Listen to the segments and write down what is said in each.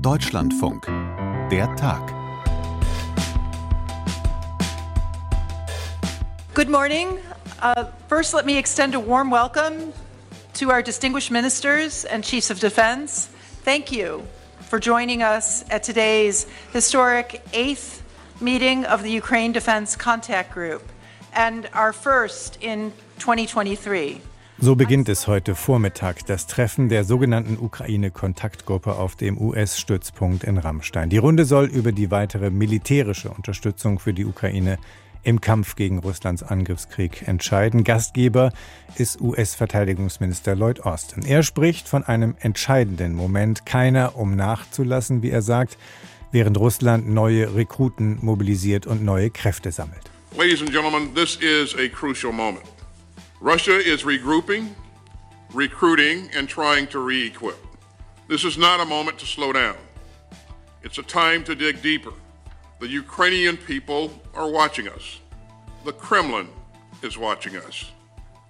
Deutschlandfunk. Der Tag. Good morning. Uh, first, let me extend a warm welcome to our distinguished ministers and chiefs of defense. Thank you for joining us at today's historic eighth meeting of the Ukraine Defense Contact Group and our first in 2023. So beginnt es heute Vormittag, das Treffen der sogenannten Ukraine-Kontaktgruppe auf dem US-Stützpunkt in Rammstein. Die Runde soll über die weitere militärische Unterstützung für die Ukraine im Kampf gegen Russlands Angriffskrieg entscheiden. Gastgeber ist US-Verteidigungsminister Lloyd Austin. Er spricht von einem entscheidenden Moment, keiner um nachzulassen, wie er sagt, während Russland neue Rekruten mobilisiert und neue Kräfte sammelt. Ladies and gentlemen, this is a crucial moment. Russia is regrouping, recruiting, and trying to re equip. This is not a moment to slow down. It's a time to dig deeper. The Ukrainian people are watching us. The Kremlin is watching us.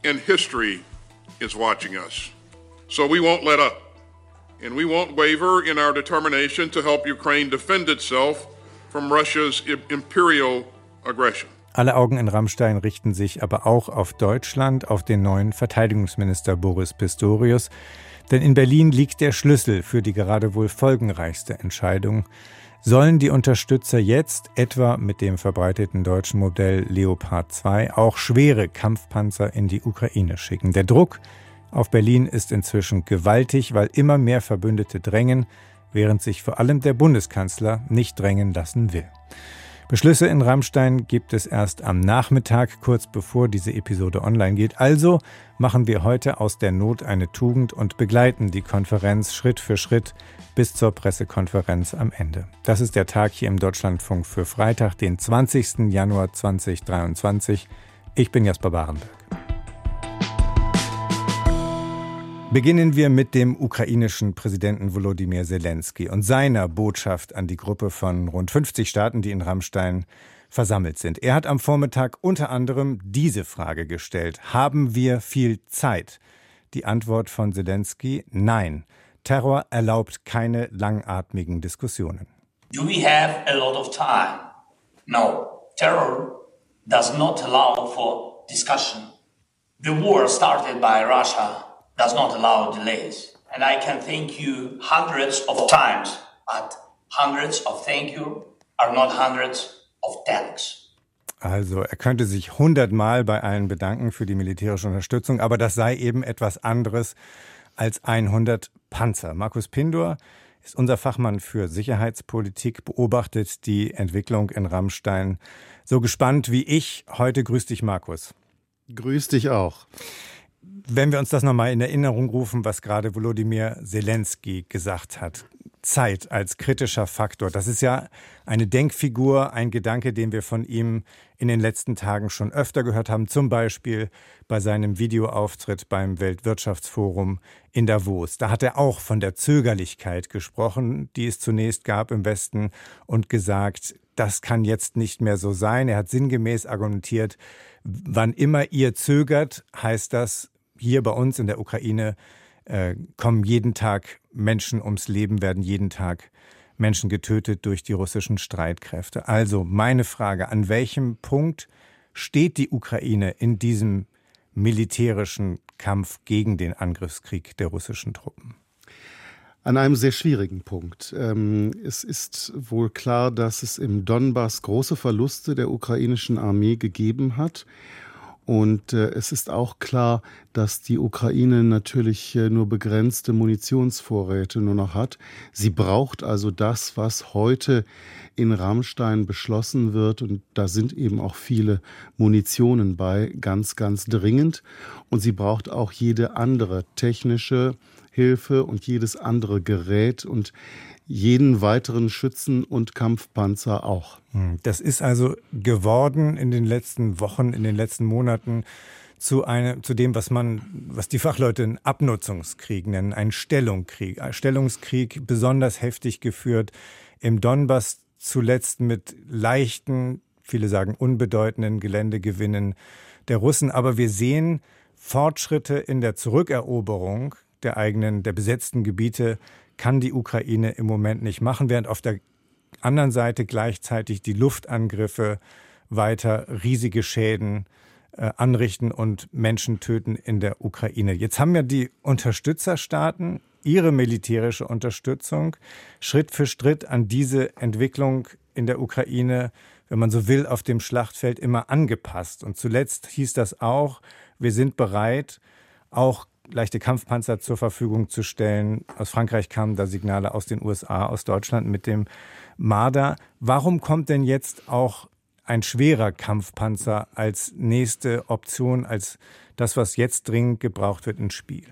And history is watching us. So we won't let up. And we won't waver in our determination to help Ukraine defend itself from Russia's imperial aggression. Alle Augen in Rammstein richten sich aber auch auf Deutschland, auf den neuen Verteidigungsminister Boris Pistorius. Denn in Berlin liegt der Schlüssel für die gerade wohl folgenreichste Entscheidung. Sollen die Unterstützer jetzt, etwa mit dem verbreiteten deutschen Modell Leopard 2, auch schwere Kampfpanzer in die Ukraine schicken? Der Druck auf Berlin ist inzwischen gewaltig, weil immer mehr Verbündete drängen, während sich vor allem der Bundeskanzler nicht drängen lassen will. Beschlüsse in Rammstein gibt es erst am Nachmittag, kurz bevor diese Episode online geht. Also machen wir heute aus der Not eine Tugend und begleiten die Konferenz Schritt für Schritt bis zur Pressekonferenz am Ende. Das ist der Tag hier im Deutschlandfunk für Freitag, den 20. Januar 2023. Ich bin Jasper Barenberg. Beginnen wir mit dem ukrainischen Präsidenten Volodymyr Zelensky und seiner Botschaft an die Gruppe von rund 50 Staaten, die in Rammstein versammelt sind. Er hat am Vormittag unter anderem diese Frage gestellt. Haben wir viel Zeit? Die Antwort von Zelensky, nein. Terror erlaubt keine langatmigen Diskussionen. Do we have a lot of time? No. Terror does not allow for discussion. The war started by Russia does not allow delays. And I can thank you hundreds of times, but hundreds of thank you are not hundreds of thanks. Also er könnte sich hundertmal bei allen bedanken für die militärische Unterstützung, aber das sei eben etwas anderes als 100 Panzer. Markus Pindor ist unser Fachmann für Sicherheitspolitik, beobachtet die Entwicklung in Rammstein so gespannt wie ich. Heute grüß dich, Markus. Grüß dich auch wenn wir uns das nochmal in Erinnerung rufen, was gerade Volodymyr Zelensky gesagt hat. Zeit als kritischer Faktor. Das ist ja eine Denkfigur, ein Gedanke, den wir von ihm in den letzten Tagen schon öfter gehört haben, zum Beispiel bei seinem Videoauftritt beim Weltwirtschaftsforum in Davos. Da hat er auch von der Zögerlichkeit gesprochen, die es zunächst gab im Westen und gesagt, das kann jetzt nicht mehr so sein. Er hat sinngemäß argumentiert, wann immer ihr zögert, heißt das, hier bei uns in der Ukraine äh, kommen jeden Tag Menschen ums Leben, werden jeden Tag Menschen getötet durch die russischen Streitkräfte. Also meine Frage, an welchem Punkt steht die Ukraine in diesem militärischen Kampf gegen den Angriffskrieg der russischen Truppen? An einem sehr schwierigen Punkt. Ähm, es ist wohl klar, dass es im Donbass große Verluste der ukrainischen Armee gegeben hat und äh, es ist auch klar, dass die Ukraine natürlich äh, nur begrenzte Munitionsvorräte nur noch hat. Sie braucht also das, was heute in Rammstein beschlossen wird. Und da sind eben auch viele Munitionen bei, ganz, ganz dringend. Und sie braucht auch jede andere technische Hilfe und jedes andere Gerät. Und jeden weiteren Schützen- und Kampfpanzer auch. Hm, das ist also geworden in den letzten Wochen, in den letzten Monaten zu einem, zu dem, was man, was die Fachleute einen Abnutzungskrieg nennen, einen Stellungskrieg. Stellungskrieg besonders heftig geführt im Donbass zuletzt mit leichten, viele sagen unbedeutenden Geländegewinnen der Russen. Aber wir sehen Fortschritte in der Zurückeroberung der eigenen, der besetzten Gebiete kann die Ukraine im Moment nicht machen, während auf der anderen Seite gleichzeitig die Luftangriffe weiter riesige Schäden äh, anrichten und Menschen töten in der Ukraine. Jetzt haben ja die Unterstützerstaaten ihre militärische Unterstützung Schritt für Schritt an diese Entwicklung in der Ukraine, wenn man so will, auf dem Schlachtfeld immer angepasst. Und zuletzt hieß das auch, wir sind bereit, auch leichte Kampfpanzer zur Verfügung zu stellen. Aus Frankreich kamen da Signale aus den USA, aus Deutschland mit dem Marder. Warum kommt denn jetzt auch ein schwerer Kampfpanzer als nächste Option, als das, was jetzt dringend gebraucht wird, ins Spiel?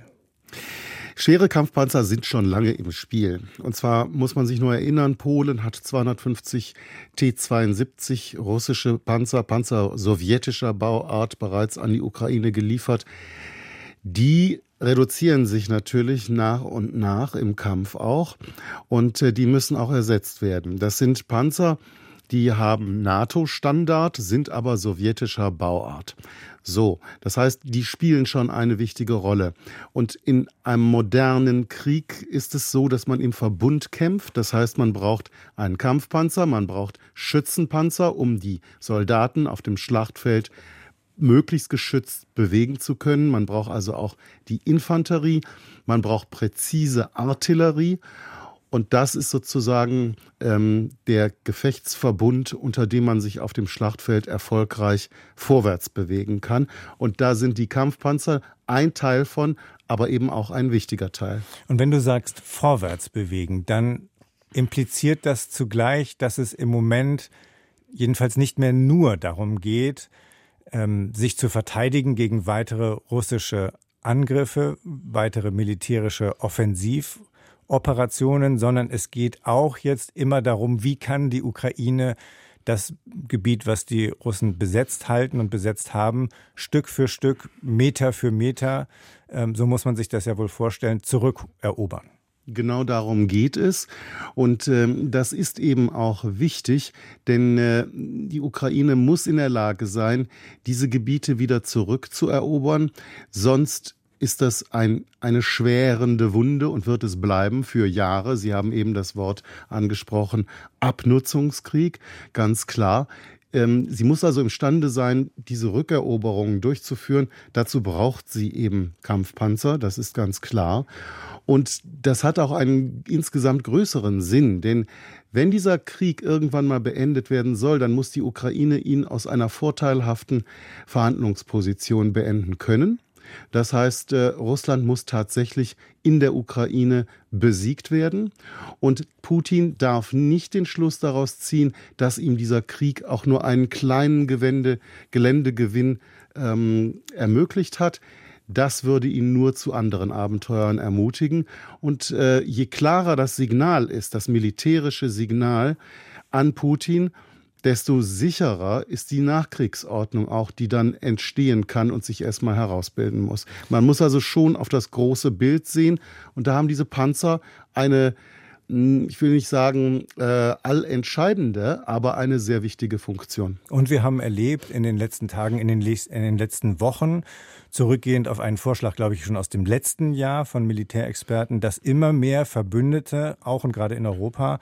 Schwere Kampfpanzer sind schon lange im Spiel. Und zwar muss man sich nur erinnern, Polen hat 250 T-72 russische Panzer, Panzer sowjetischer Bauart bereits an die Ukraine geliefert. Die reduzieren sich natürlich nach und nach im Kampf auch und äh, die müssen auch ersetzt werden. Das sind Panzer, die haben NATO-Standard, sind aber sowjetischer Bauart. So, das heißt, die spielen schon eine wichtige Rolle. Und in einem modernen Krieg ist es so, dass man im Verbund kämpft. Das heißt, man braucht einen Kampfpanzer, man braucht Schützenpanzer, um die Soldaten auf dem Schlachtfeld möglichst geschützt bewegen zu können. Man braucht also auch die Infanterie, man braucht präzise Artillerie und das ist sozusagen ähm, der Gefechtsverbund, unter dem man sich auf dem Schlachtfeld erfolgreich vorwärts bewegen kann. Und da sind die Kampfpanzer ein Teil von, aber eben auch ein wichtiger Teil. Und wenn du sagst vorwärts bewegen, dann impliziert das zugleich, dass es im Moment jedenfalls nicht mehr nur darum geht, ähm, sich zu verteidigen gegen weitere russische Angriffe, weitere militärische Offensiv- Operationen, sondern es geht auch jetzt immer darum, wie kann die Ukraine das Gebiet, was die Russen besetzt halten und besetzt haben, Stück für Stück, Meter für Meter, ähm, so muss man sich das ja wohl vorstellen, zurückerobern. Genau darum geht es. Und ähm, das ist eben auch wichtig, denn äh, die Ukraine muss in der Lage sein, diese Gebiete wieder zurückzuerobern. Sonst ist das ein, eine schwerende Wunde und wird es bleiben für Jahre. Sie haben eben das Wort angesprochen, Abnutzungskrieg, ganz klar. Ähm, sie muss also imstande sein, diese Rückeroberungen durchzuführen. Dazu braucht sie eben Kampfpanzer, das ist ganz klar. Und das hat auch einen insgesamt größeren Sinn, denn wenn dieser Krieg irgendwann mal beendet werden soll, dann muss die Ukraine ihn aus einer vorteilhaften Verhandlungsposition beenden können. Das heißt, äh, Russland muss tatsächlich in der Ukraine besiegt werden. Und Putin darf nicht den Schluss daraus ziehen, dass ihm dieser Krieg auch nur einen kleinen Gewende, Geländegewinn ähm, ermöglicht hat. Das würde ihn nur zu anderen Abenteuern ermutigen. Und äh, je klarer das Signal ist, das militärische Signal an Putin, desto sicherer ist die Nachkriegsordnung auch, die dann entstehen kann und sich erstmal herausbilden muss. Man muss also schon auf das große Bild sehen und da haben diese Panzer eine ich will nicht sagen äh, allentscheidende, aber eine sehr wichtige Funktion. Und wir haben erlebt in den letzten Tagen, in den, in den letzten Wochen, zurückgehend auf einen Vorschlag, glaube ich, schon aus dem letzten Jahr von Militärexperten, dass immer mehr Verbündete, auch und gerade in Europa,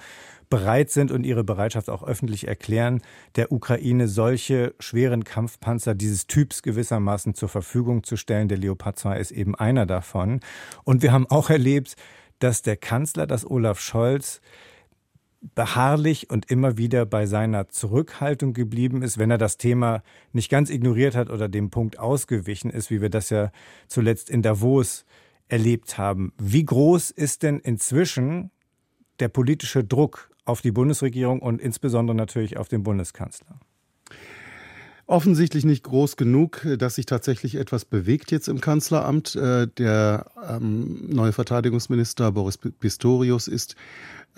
bereit sind und ihre Bereitschaft auch öffentlich erklären, der Ukraine solche schweren Kampfpanzer dieses Typs gewissermaßen zur Verfügung zu stellen. Der Leopard 2 ist eben einer davon. Und wir haben auch erlebt, dass der Kanzler, dass Olaf Scholz, beharrlich und immer wieder bei seiner Zurückhaltung geblieben ist, wenn er das Thema nicht ganz ignoriert hat oder dem Punkt ausgewichen ist, wie wir das ja zuletzt in Davos erlebt haben. Wie groß ist denn inzwischen der politische Druck auf die Bundesregierung und insbesondere natürlich auf den Bundeskanzler? Offensichtlich nicht groß genug, dass sich tatsächlich etwas bewegt jetzt im Kanzleramt. Äh, der ähm, neue Verteidigungsminister Boris Pistorius ist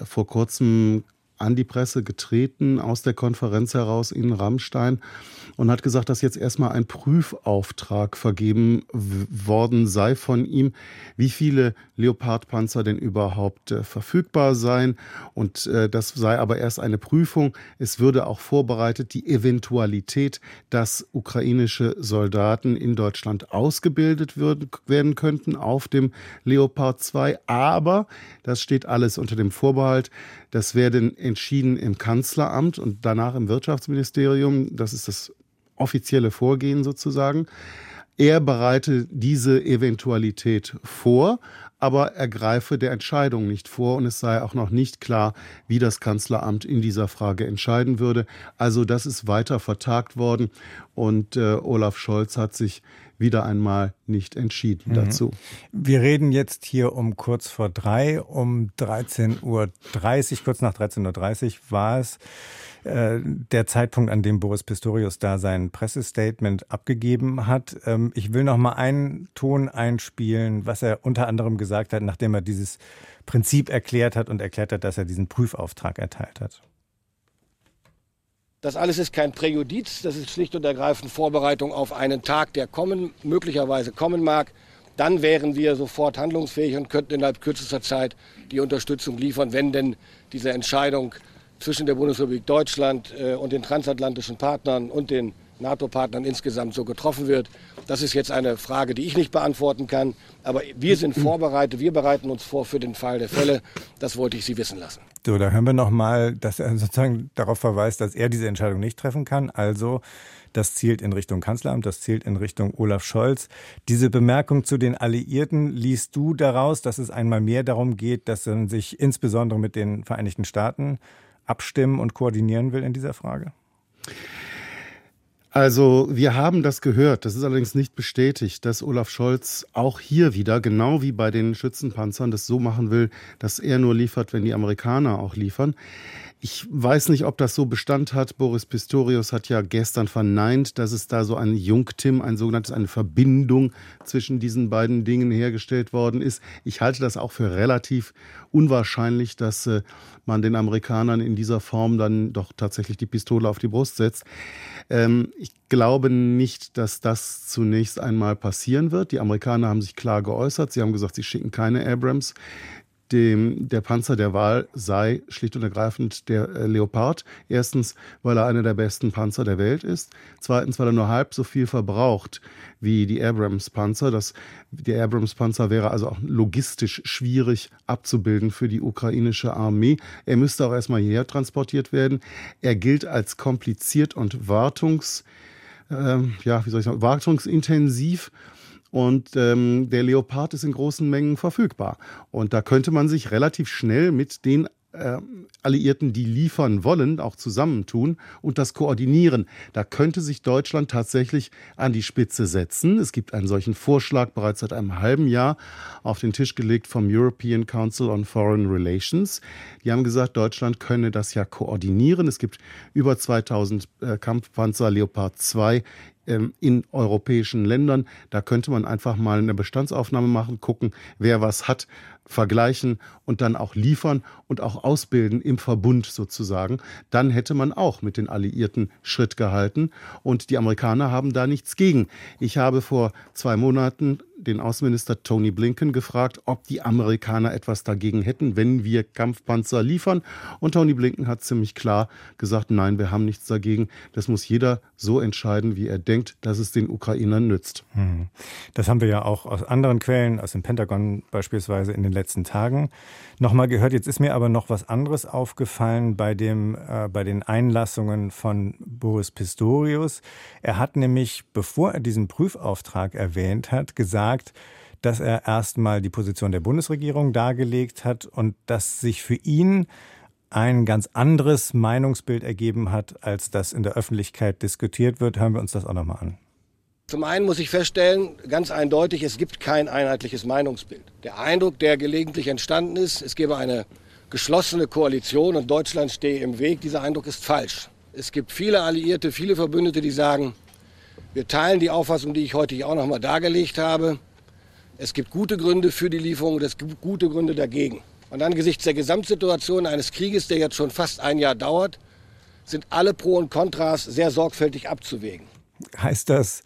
vor kurzem an die Presse getreten aus der Konferenz heraus in Rammstein und hat gesagt, dass jetzt erstmal ein Prüfauftrag vergeben worden sei von ihm, wie viele Leopardpanzer denn überhaupt äh, verfügbar seien. Und äh, das sei aber erst eine Prüfung. Es würde auch vorbereitet die Eventualität, dass ukrainische Soldaten in Deutschland ausgebildet würden, werden könnten auf dem Leopard 2. Aber das steht alles unter dem Vorbehalt. Das werden entschieden im Kanzleramt und danach im Wirtschaftsministerium. Das ist das offizielle Vorgehen sozusagen. Er bereite diese Eventualität vor, aber er greife der Entscheidung nicht vor und es sei auch noch nicht klar, wie das Kanzleramt in dieser Frage entscheiden würde. Also das ist weiter vertagt worden und äh, Olaf Scholz hat sich wieder einmal nicht entschieden mhm. dazu. Wir reden jetzt hier um kurz vor drei, um 13.30 Uhr, kurz nach 13.30 Uhr war es äh, der Zeitpunkt, an dem Boris Pistorius da sein Pressestatement abgegeben hat. Ähm, ich will noch mal einen Ton einspielen, was er unter anderem gesagt hat, nachdem er dieses Prinzip erklärt hat und erklärt hat, dass er diesen Prüfauftrag erteilt hat. Das alles ist kein Präjudiz, das ist schlicht und ergreifend Vorbereitung auf einen Tag, der kommen, möglicherweise kommen mag. Dann wären wir sofort handlungsfähig und könnten innerhalb kürzester Zeit die Unterstützung liefern, wenn denn diese Entscheidung zwischen der Bundesrepublik Deutschland äh, und den transatlantischen Partnern und den NATO-Partnern insgesamt so getroffen wird. Das ist jetzt eine Frage, die ich nicht beantworten kann. Aber wir sind vorbereitet, wir bereiten uns vor für den Fall der Fälle. Das wollte ich Sie wissen lassen. So, da hören wir nochmal, dass er sozusagen darauf verweist, dass er diese Entscheidung nicht treffen kann. Also, das zielt in Richtung Kanzleramt, das zielt in Richtung Olaf Scholz. Diese Bemerkung zu den Alliierten liest du daraus, dass es einmal mehr darum geht, dass man sich insbesondere mit den Vereinigten Staaten abstimmen und koordinieren will in dieser Frage? Also wir haben das gehört, das ist allerdings nicht bestätigt, dass Olaf Scholz auch hier wieder, genau wie bei den Schützenpanzern, das so machen will, dass er nur liefert, wenn die Amerikaner auch liefern. Ich weiß nicht, ob das so Bestand hat. Boris Pistorius hat ja gestern verneint, dass es da so ein Jungtim, ein sogenanntes, eine Verbindung zwischen diesen beiden Dingen hergestellt worden ist. Ich halte das auch für relativ unwahrscheinlich, dass äh, man den Amerikanern in dieser Form dann doch tatsächlich die Pistole auf die Brust setzt. Ähm, ich glaube nicht, dass das zunächst einmal passieren wird. Die Amerikaner haben sich klar geäußert. Sie haben gesagt, sie schicken keine Abrams dem, der Panzer der Wahl sei schlicht und ergreifend der äh, Leopard. Erstens, weil er einer der besten Panzer der Welt ist. Zweitens, weil er nur halb so viel verbraucht wie die Abrams-Panzer. Die Abrams-Panzer wäre also auch logistisch schwierig abzubilden für die ukrainische Armee. Er müsste auch erstmal hierher transportiert werden. Er gilt als kompliziert und wartungs, äh, ja, wie soll ich sagen, wartungsintensiv und ähm, der Leopard ist in großen Mengen verfügbar. Und da könnte man sich relativ schnell mit den äh, Alliierten, die liefern wollen, auch zusammentun und das koordinieren. Da könnte sich Deutschland tatsächlich an die Spitze setzen. Es gibt einen solchen Vorschlag bereits seit einem halben Jahr auf den Tisch gelegt vom European Council on Foreign Relations. Die haben gesagt, Deutschland könne das ja koordinieren. Es gibt über 2000 äh, Kampfpanzer Leopard 2 ähm, in europäischen Ländern. Da könnte man einfach mal eine Bestandsaufnahme machen, gucken, wer was hat, vergleichen und dann auch liefern und auch ausbilden im Verbund sozusagen. Dann hätte man auch mit den Alliierten Schritt gehalten und die Amerikaner haben da nichts gegen. Ich habe vor zwei Monaten den Außenminister Tony Blinken gefragt, ob die Amerikaner etwas dagegen hätten, wenn wir Kampfpanzer liefern. Und Tony Blinken hat ziemlich klar gesagt, nein, wir haben nichts dagegen. Das muss jeder so entscheiden, wie er denkt, dass es den Ukrainern nützt. Hm. Das haben wir ja auch aus anderen Quellen, aus dem Pentagon beispielsweise in den letzten Tagen nochmal gehört. Jetzt ist mir aber noch was anderes aufgefallen bei, dem, äh, bei den Einlassungen von Boris Pistorius. Er hat nämlich, bevor er diesen Prüfauftrag erwähnt hat, gesagt, dass er erstmal die Position der Bundesregierung dargelegt hat und dass sich für ihn ein ganz anderes Meinungsbild ergeben hat, als das in der Öffentlichkeit diskutiert wird. Hören wir uns das auch nochmal an. Zum einen muss ich feststellen, ganz eindeutig, es gibt kein einheitliches Meinungsbild. Der Eindruck, der gelegentlich entstanden ist, es gebe eine geschlossene Koalition und Deutschland stehe im Weg, dieser Eindruck ist falsch. Es gibt viele Alliierte, viele Verbündete, die sagen, wir teilen die Auffassung, die ich heute auch noch mal dargelegt habe. Es gibt gute Gründe für die Lieferung und es gibt gute Gründe dagegen. Und angesichts der Gesamtsituation eines Krieges, der jetzt schon fast ein Jahr dauert, sind alle Pro und Kontras sehr sorgfältig abzuwägen. Heißt das,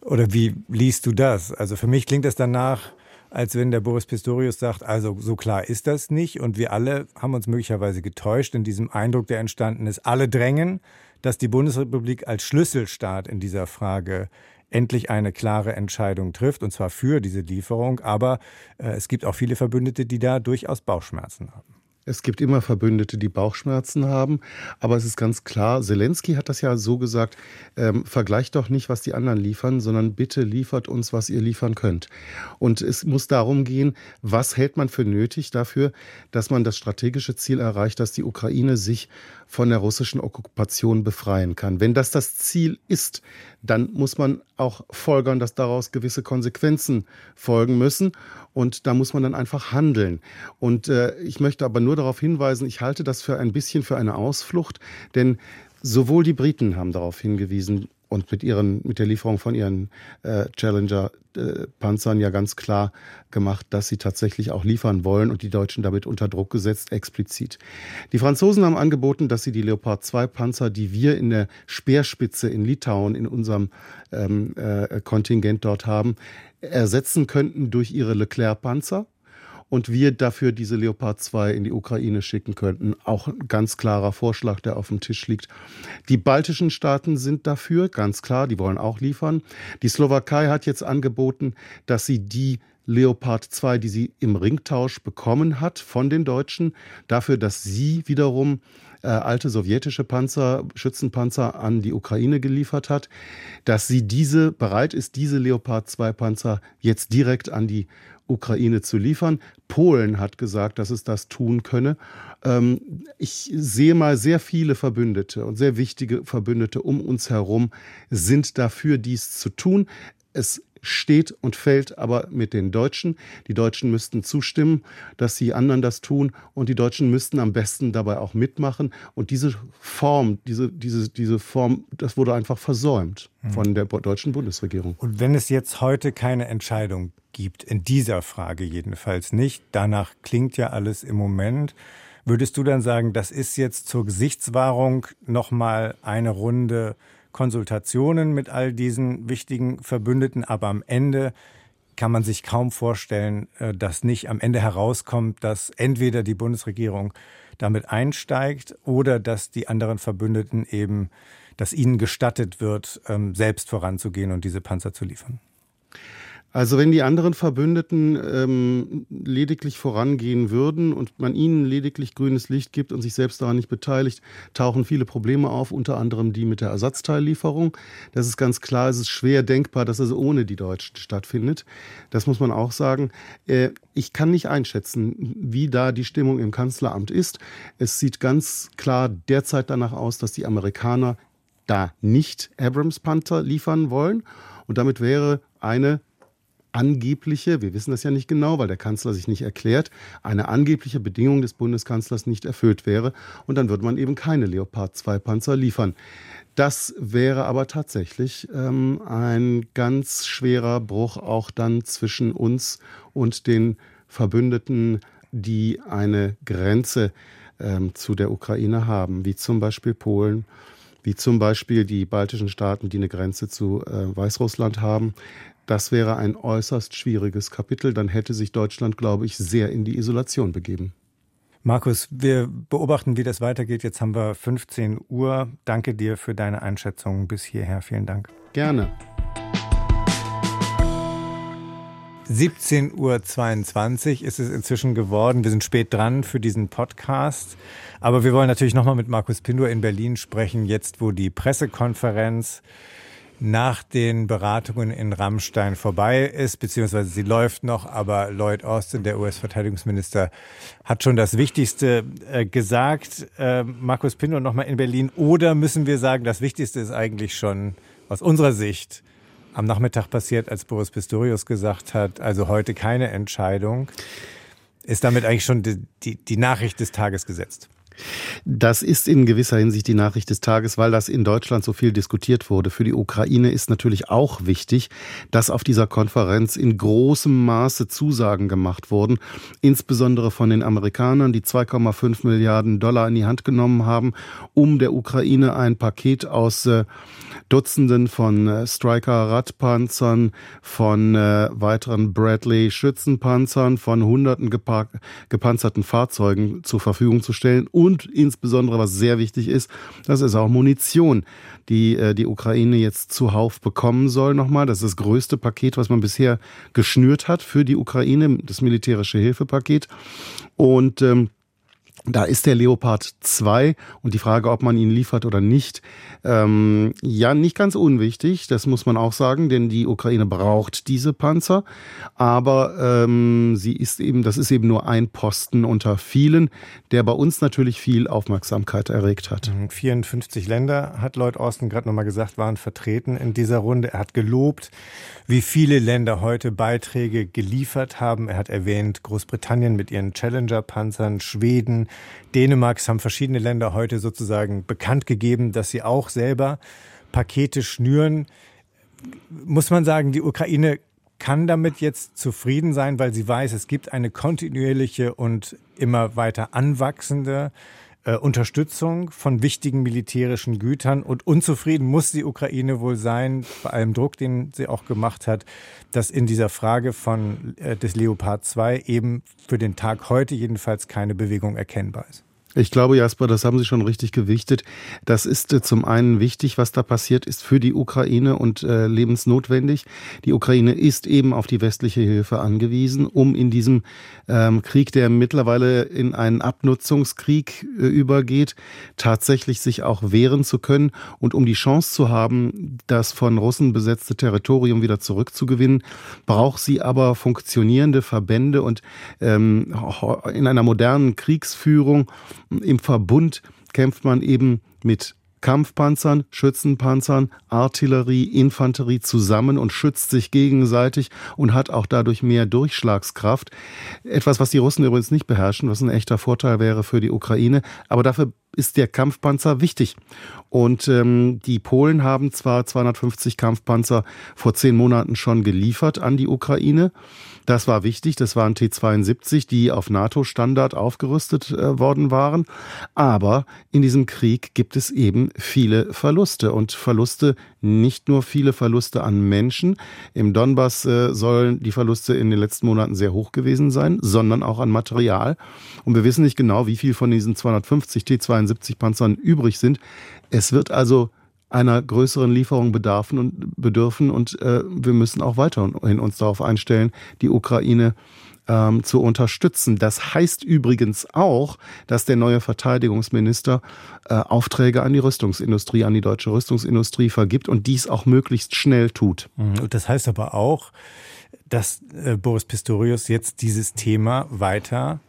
oder wie liest du das? Also für mich klingt das danach, als wenn der Boris Pistorius sagt, also so klar ist das nicht und wir alle haben uns möglicherweise getäuscht in diesem Eindruck, der entstanden ist. Alle drängen, dass die Bundesrepublik als Schlüsselstaat in dieser Frage endlich eine klare Entscheidung trifft, und zwar für diese Lieferung. Aber äh, es gibt auch viele Verbündete, die da durchaus Bauchschmerzen haben. Es gibt immer Verbündete, die Bauchschmerzen haben. Aber es ist ganz klar, Zelensky hat das ja so gesagt, ähm, vergleicht doch nicht, was die anderen liefern, sondern bitte liefert uns, was ihr liefern könnt. Und es muss darum gehen, was hält man für nötig dafür, dass man das strategische Ziel erreicht, dass die Ukraine sich von der russischen Okkupation befreien kann. Wenn das das Ziel ist, dann muss man auch folgern, dass daraus gewisse Konsequenzen folgen müssen. Und da muss man dann einfach handeln. Und äh, ich möchte aber nur darauf hinweisen, ich halte das für ein bisschen für eine Ausflucht, denn sowohl die Briten haben darauf hingewiesen, und mit ihren mit der Lieferung von ihren äh, Challenger äh, Panzern ja ganz klar gemacht, dass sie tatsächlich auch liefern wollen und die Deutschen damit unter Druck gesetzt explizit. Die Franzosen haben angeboten, dass sie die Leopard 2 Panzer, die wir in der Speerspitze in Litauen in unserem ähm, äh, Kontingent dort haben, ersetzen könnten durch ihre Leclerc Panzer und wir dafür diese Leopard 2 in die Ukraine schicken könnten. Auch ein ganz klarer Vorschlag, der auf dem Tisch liegt. Die baltischen Staaten sind dafür, ganz klar, die wollen auch liefern. Die Slowakei hat jetzt angeboten, dass sie die Leopard 2, die sie im Ringtausch bekommen hat von den Deutschen, dafür, dass sie wiederum äh, alte sowjetische Panzer, Schützenpanzer an die Ukraine geliefert hat, dass sie diese bereit ist, diese Leopard 2 Panzer jetzt direkt an die Ukraine zu liefern. Polen hat gesagt, dass es das tun könne. Ähm, ich sehe mal sehr viele Verbündete und sehr wichtige Verbündete um uns herum sind dafür, dies zu tun. Es steht und fällt aber mit den Deutschen. Die Deutschen müssten zustimmen, dass die anderen das tun und die Deutschen müssten am besten dabei auch mitmachen. Und diese Form, diese, diese, diese Form, das wurde einfach versäumt hm. von der deutschen Bundesregierung. Und wenn es jetzt heute keine Entscheidung gibt, in dieser Frage jedenfalls nicht. Danach klingt ja alles im Moment. Würdest du dann sagen, das ist jetzt zur Gesichtswahrung nochmal eine Runde Konsultationen mit all diesen wichtigen Verbündeten, aber am Ende kann man sich kaum vorstellen, äh, dass nicht am Ende herauskommt, dass entweder die Bundesregierung damit einsteigt oder dass die anderen Verbündeten eben, dass ihnen gestattet wird, ähm, selbst voranzugehen und diese Panzer zu liefern. Also wenn die anderen Verbündeten ähm, lediglich vorangehen würden und man ihnen lediglich grünes Licht gibt und sich selbst daran nicht beteiligt, tauchen viele Probleme auf, unter anderem die mit der Ersatzteillieferung. Das ist ganz klar, es ist schwer denkbar, dass es ohne die Deutschen stattfindet. Das muss man auch sagen. Äh, ich kann nicht einschätzen, wie da die Stimmung im Kanzleramt ist. Es sieht ganz klar derzeit danach aus, dass die Amerikaner da nicht Abrams Panther liefern wollen. Und damit wäre eine angebliche, wir wissen das ja nicht genau, weil der Kanzler sich nicht erklärt, eine angebliche Bedingung des Bundeskanzlers nicht erfüllt wäre. Und dann würde man eben keine Leopard 2 Panzer liefern. Das wäre aber tatsächlich ähm, ein ganz schwerer Bruch auch dann zwischen uns und den Verbündeten, die eine Grenze ähm, zu der Ukraine haben, wie zum Beispiel Polen, wie zum Beispiel die baltischen Staaten, die eine Grenze zu äh, Weißrussland haben. Das wäre ein äußerst schwieriges Kapitel. Dann hätte sich Deutschland, glaube ich, sehr in die Isolation begeben. Markus, wir beobachten, wie das weitergeht. Jetzt haben wir 15 Uhr. Danke dir für deine Einschätzung bis hierher. Vielen Dank. Gerne. 17.22 Uhr ist es inzwischen geworden. Wir sind spät dran für diesen Podcast. Aber wir wollen natürlich nochmal mit Markus Pindor in Berlin sprechen, jetzt wo die Pressekonferenz nach den Beratungen in Rammstein vorbei ist, beziehungsweise sie läuft noch, aber Lloyd Austin, der US-Verteidigungsminister, hat schon das Wichtigste äh, gesagt. Äh, Markus Pinto nochmal in Berlin. Oder müssen wir sagen, das Wichtigste ist eigentlich schon aus unserer Sicht am Nachmittag passiert, als Boris Pistorius gesagt hat, also heute keine Entscheidung. Ist damit eigentlich schon die, die, die Nachricht des Tages gesetzt? Das ist in gewisser Hinsicht die Nachricht des Tages, weil das in Deutschland so viel diskutiert wurde. Für die Ukraine ist natürlich auch wichtig, dass auf dieser Konferenz in großem Maße Zusagen gemacht wurden, insbesondere von den Amerikanern, die 2,5 Milliarden Dollar in die Hand genommen haben, um der Ukraine ein Paket aus äh, Dutzenden von äh, Striker-Radpanzern, von äh, weiteren Bradley-Schützenpanzern, von hunderten gepanzerten Fahrzeugen zur Verfügung zu stellen und insbesondere, was sehr wichtig ist, das ist auch Munition, die äh, die Ukraine jetzt zuhauf bekommen soll nochmal. Das ist das größte Paket, was man bisher geschnürt hat für die Ukraine, das militärische Hilfepaket. Und ähm, da ist der Leopard 2 und die Frage, ob man ihn liefert oder nicht, ähm, ja, nicht ganz unwichtig, das muss man auch sagen, denn die Ukraine braucht diese Panzer, aber ähm, sie ist eben, das ist eben nur ein Posten unter vielen, der bei uns natürlich viel Aufmerksamkeit erregt hat. 54 mhm, Länder, hat Lloyd Austin gerade nochmal gesagt, waren vertreten in dieser Runde. Er hat gelobt, wie viele Länder heute Beiträge geliefert haben. Er hat erwähnt, Großbritannien mit ihren Challenger-Panzern, Schweden, Dänemark. Es haben verschiedene Länder heute sozusagen bekannt gegeben, dass sie auch selber Pakete schnüren. Muss man sagen, die Ukraine kann damit jetzt zufrieden sein, weil sie weiß, es gibt eine kontinuierliche und immer weiter anwachsende äh, Unterstützung von wichtigen militärischen Gütern. Und unzufrieden muss die Ukraine wohl sein, bei allem Druck, den sie auch gemacht hat, dass in dieser Frage von äh, des Leopard 2 eben für den Tag heute jedenfalls keine Bewegung erkennbar ist. Ich glaube, Jasper, das haben Sie schon richtig gewichtet. Das ist äh, zum einen wichtig, was da passiert ist für die Ukraine und äh, lebensnotwendig. Die Ukraine ist eben auf die westliche Hilfe angewiesen, um in diesem ähm, Krieg, der mittlerweile in einen Abnutzungskrieg äh, übergeht, tatsächlich sich auch wehren zu können und um die Chance zu haben, das von Russen besetzte Territorium wieder zurückzugewinnen, braucht sie aber funktionierende Verbände und ähm, in einer modernen Kriegsführung im Verbund kämpft man eben mit Kampfpanzern, Schützenpanzern, Artillerie, Infanterie zusammen und schützt sich gegenseitig und hat auch dadurch mehr Durchschlagskraft. Etwas, was die Russen übrigens nicht beherrschen, was ein echter Vorteil wäre für die Ukraine. Aber dafür ist der Kampfpanzer wichtig. Und ähm, die Polen haben zwar 250 Kampfpanzer vor zehn Monaten schon geliefert an die Ukraine. Das war wichtig. Das waren T-72, die auf NATO-Standard aufgerüstet äh, worden waren. Aber in diesem Krieg gibt es eben viele Verluste und Verluste, nicht nur viele Verluste an Menschen. Im Donbass äh, sollen die Verluste in den letzten Monaten sehr hoch gewesen sein, sondern auch an Material. Und wir wissen nicht genau, wie viel von diesen 250 T-72 Panzern übrig sind. Es wird also einer größeren Lieferung bedarfen und bedürfen und äh, wir müssen auch weiterhin uns darauf einstellen, die Ukraine ähm, zu unterstützen. Das heißt übrigens auch, dass der neue Verteidigungsminister äh, Aufträge an die Rüstungsindustrie, an die deutsche Rüstungsindustrie vergibt und dies auch möglichst schnell tut. Mhm. Und das heißt aber auch, dass äh, Boris Pistorius jetzt dieses Thema weiter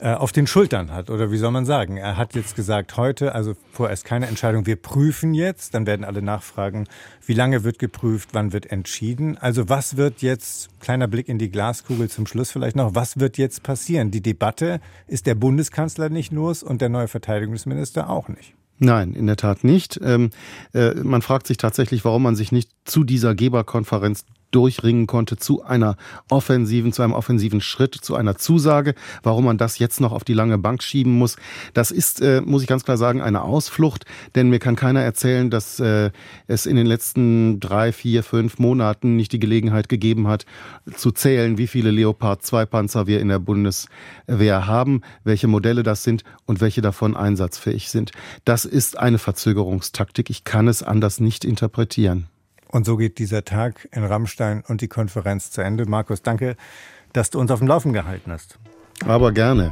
äh, auf den Schultern hat. Oder wie soll man sagen? Er hat jetzt gesagt, heute, also vorerst keine Entscheidung, wir prüfen jetzt. Dann werden alle nachfragen, wie lange wird geprüft, wann wird entschieden. Also was wird jetzt, kleiner Blick in die Glaskugel zum Schluss vielleicht noch, was wird jetzt passieren? Die Debatte ist der Bundeskanzler nicht los und der neue Verteidigungsminister auch nicht. Nein, in der Tat nicht. Ähm, äh, man fragt sich tatsächlich, warum man sich nicht zu dieser Geberkonferenz durchringen konnte zu einer offensiven, zu einem offensiven Schritt, zu einer Zusage. Warum man das jetzt noch auf die lange Bank schieben muss, das ist, äh, muss ich ganz klar sagen, eine Ausflucht. Denn mir kann keiner erzählen, dass äh, es in den letzten drei, vier, fünf Monaten nicht die Gelegenheit gegeben hat, zu zählen, wie viele Leopard 2 Panzer wir in der Bundeswehr haben, welche Modelle das sind und welche davon einsatzfähig sind. Das ist eine Verzögerungstaktik. Ich kann es anders nicht interpretieren. Und so geht dieser Tag in Rammstein und die Konferenz zu Ende. Markus, danke, dass du uns auf dem Laufen gehalten hast. Aber gerne.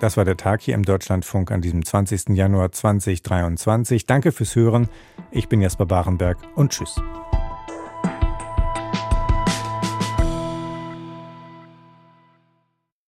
Das war der Tag hier im Deutschlandfunk an diesem 20. Januar 2023. Danke fürs Hören. Ich bin Jasper Barenberg und tschüss.